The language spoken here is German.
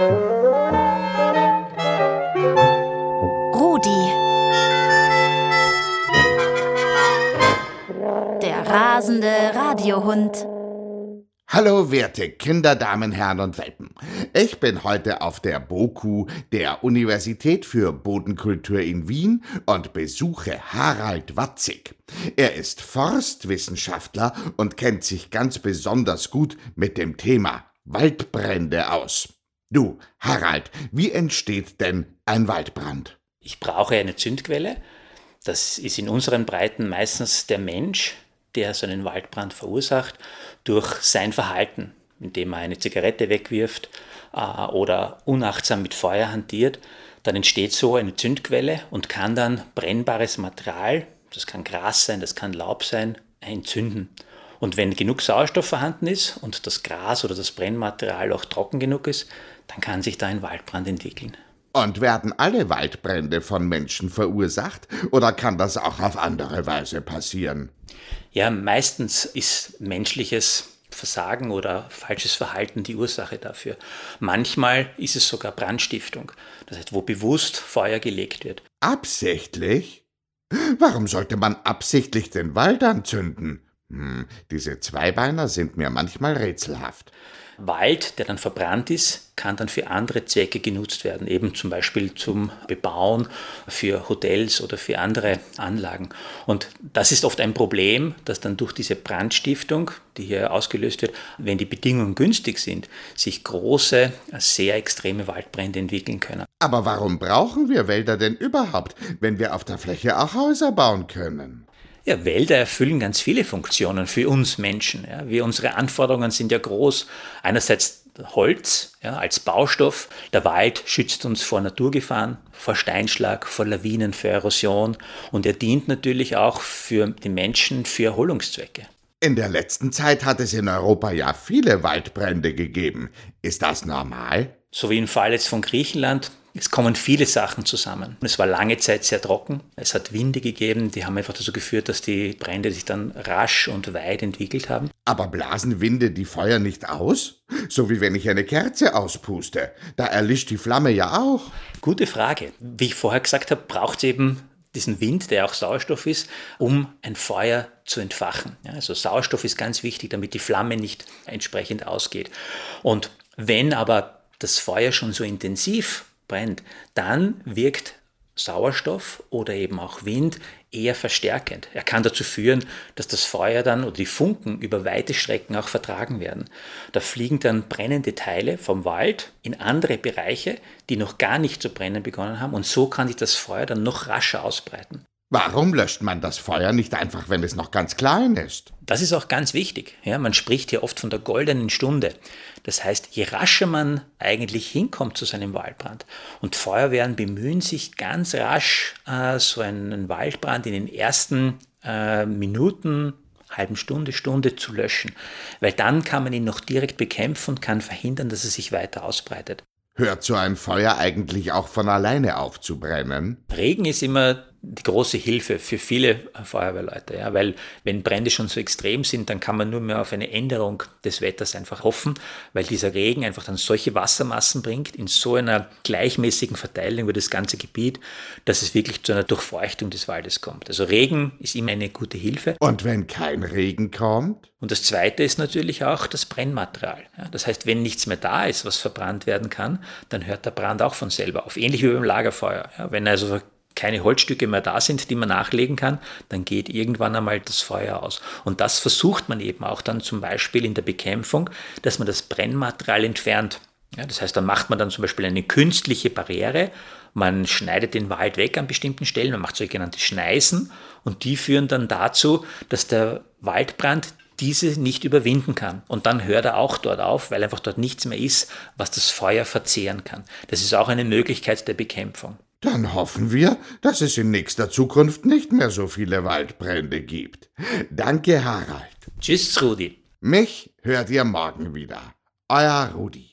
Rudi. Der rasende Radiohund. Hallo, werte Kinder, Damen, Herren und Welpen. Ich bin heute auf der BOKU der Universität für Bodenkultur in Wien und besuche Harald Watzig. Er ist Forstwissenschaftler und kennt sich ganz besonders gut mit dem Thema Waldbrände aus. Du, Harald, wie entsteht denn ein Waldbrand? Ich brauche eine Zündquelle. Das ist in unseren Breiten meistens der Mensch, der so einen Waldbrand verursacht, durch sein Verhalten, indem er eine Zigarette wegwirft äh, oder unachtsam mit Feuer hantiert, dann entsteht so eine Zündquelle und kann dann brennbares Material, das kann Gras sein, das kann Laub sein, entzünden. Und wenn genug Sauerstoff vorhanden ist und das Gras oder das Brennmaterial auch trocken genug ist, dann kann sich da ein Waldbrand entwickeln. Und werden alle Waldbrände von Menschen verursacht oder kann das auch auf andere Weise passieren? Ja, meistens ist menschliches Versagen oder falsches Verhalten die Ursache dafür. Manchmal ist es sogar Brandstiftung, das heißt, wo bewusst Feuer gelegt wird. Absichtlich? Warum sollte man absichtlich den Wald anzünden? Hm, diese Zweibeiner sind mir manchmal rätselhaft. Wald, der dann verbrannt ist, kann dann für andere Zwecke genutzt werden, eben zum Beispiel zum Bebauen für Hotels oder für andere Anlagen. Und das ist oft ein Problem, dass dann durch diese Brandstiftung, die hier ausgelöst wird, wenn die Bedingungen günstig sind, sich große, sehr extreme Waldbrände entwickeln können. Aber warum brauchen wir Wälder denn überhaupt, wenn wir auf der Fläche auch Häuser bauen können? Ja, Wälder erfüllen ganz viele Funktionen für uns Menschen. Ja. Wir, unsere Anforderungen sind ja groß. Einerseits Holz ja, als Baustoff. Der Wald schützt uns vor Naturgefahren, vor Steinschlag, vor Lawinen, für Erosion. Und er dient natürlich auch für die Menschen für Erholungszwecke. In der letzten Zeit hat es in Europa ja viele Waldbrände gegeben. Ist das normal? So wie im Fall jetzt von Griechenland es kommen viele Sachen zusammen. Es war lange Zeit sehr trocken. Es hat Winde gegeben, die haben einfach dazu geführt, dass die Brände sich dann rasch und weit entwickelt haben. Aber blasen Winde die Feuer nicht aus? So wie wenn ich eine Kerze auspuste. Da erlischt die Flamme ja auch. Gute Frage. Wie ich vorher gesagt habe, braucht es eben diesen Wind, der auch Sauerstoff ist, um ein Feuer zu entfachen. Ja, also Sauerstoff ist ganz wichtig, damit die Flamme nicht entsprechend ausgeht. Und wenn aber das Feuer schon so intensiv brennt, dann wirkt Sauerstoff oder eben auch Wind eher verstärkend. Er kann dazu führen, dass das Feuer dann oder die Funken über weite Strecken auch vertragen werden. Da fliegen dann brennende Teile vom Wald in andere Bereiche, die noch gar nicht zu brennen begonnen haben und so kann sich das Feuer dann noch rascher ausbreiten. Warum löscht man das Feuer nicht einfach, wenn es noch ganz klein ist? Das ist auch ganz wichtig. Ja, man spricht hier oft von der goldenen Stunde. Das heißt, je rascher man eigentlich hinkommt zu seinem Waldbrand und Feuerwehren bemühen sich ganz rasch, äh, so einen Waldbrand in den ersten äh, Minuten, halben Stunde, Stunde zu löschen. Weil dann kann man ihn noch direkt bekämpfen und kann verhindern, dass er sich weiter ausbreitet. Hört so ein Feuer eigentlich auch von alleine auf zu brennen? Regen ist immer die große Hilfe für viele Feuerwehrleute, ja, weil wenn Brände schon so extrem sind, dann kann man nur mehr auf eine Änderung des Wetters einfach hoffen, weil dieser Regen einfach dann solche Wassermassen bringt in so einer gleichmäßigen Verteilung über das ganze Gebiet, dass es wirklich zu einer Durchfeuchtung des Waldes kommt. Also Regen ist immer eine gute Hilfe. Und wenn kein Regen kommt? Und das Zweite ist natürlich auch das Brennmaterial. Ja, das heißt, wenn nichts mehr da ist, was verbrannt werden kann, dann hört der Brand auch von selber auf. Ähnlich wie beim Lagerfeuer. Ja, wenn also keine Holzstücke mehr da sind, die man nachlegen kann, dann geht irgendwann einmal das Feuer aus. Und das versucht man eben auch dann zum Beispiel in der Bekämpfung, dass man das Brennmaterial entfernt. Ja, das heißt, dann macht man dann zum Beispiel eine künstliche Barriere, man schneidet den Wald weg an bestimmten Stellen, man macht sogenannte Schneisen und die führen dann dazu, dass der Waldbrand diese nicht überwinden kann. Und dann hört er auch dort auf, weil einfach dort nichts mehr ist, was das Feuer verzehren kann. Das ist auch eine Möglichkeit der Bekämpfung. Dann hoffen wir, dass es in nächster Zukunft nicht mehr so viele Waldbrände gibt. Danke, Harald. Tschüss, Rudi. Mich hört ihr morgen wieder. Euer Rudi.